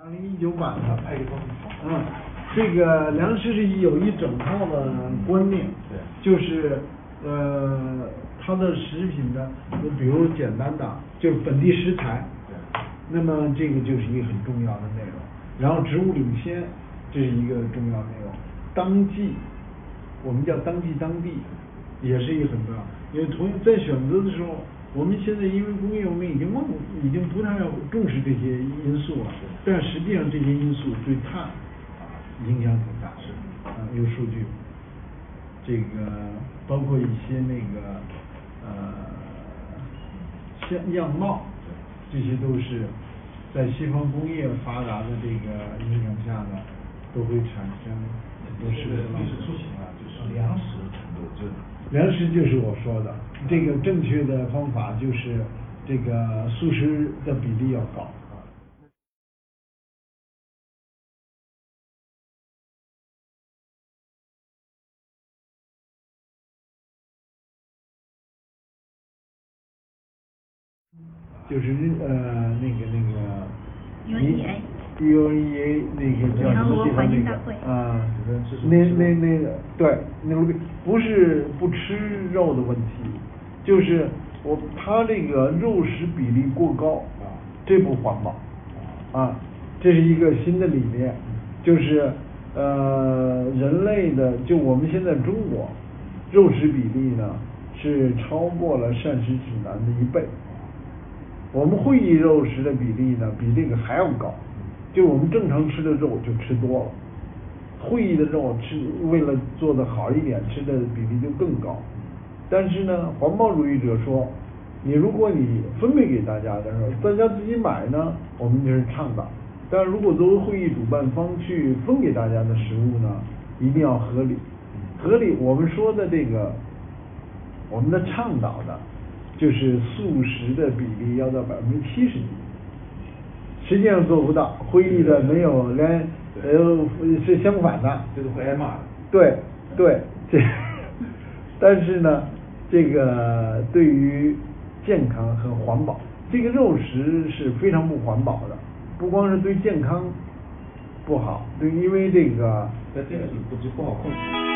二零一九版的，嗯，这个粮食是有一整套的观念，对。就是呃它的食品的，就比如简单的就是本地食材，对。那么这个就是一个很重要的内容，然后植物领先，这是一个重要内容，当季，我们叫当季当地，也是一个很重要，因为同在选择的时候，我们现在因为工业我们已经忘，已经不太重视这些因素了，但实际上这些因素对碳啊影响挺大，是啊有数据，这个包括一些那个呃像样貌，这些都是在西方工业发达的这个影响下呢，都会产生很多这个食物浪费绿色出行啊，就是粮食就是我说的，这个正确的方法就是这个素食的比例要高。就是呃那个那个 UEA 那个叫什么地方那个啊那那那个对那个不是不吃肉的问题，就是我他这个肉食比例过高啊这不环保啊，这是一个新的理念，就是呃人类的就我们现在中国肉食比例呢是超过了膳食指南的一倍。我们会议肉食的比例呢，比这个还要高，就我们正常吃的肉就吃多了，会议的肉吃为了做的好一点，吃的比例就更高。但是呢，环保主义者说，你如果你分配给大家的时候，大家自己买呢，我们就是倡导；但如果作为会议主办方去分给大家的食物呢，一定要合理。合理，我们说的这个，我们的倡导的，就是素食的比例要到百分之七十几。实际上做不到，会议的没有连呃是相反的。就是会挨骂的。对对，这，但是呢，这个对于健康和环保，这个肉食是非常不环保的，不光是对健康不好，对，因为这个在这个是不就不好控制。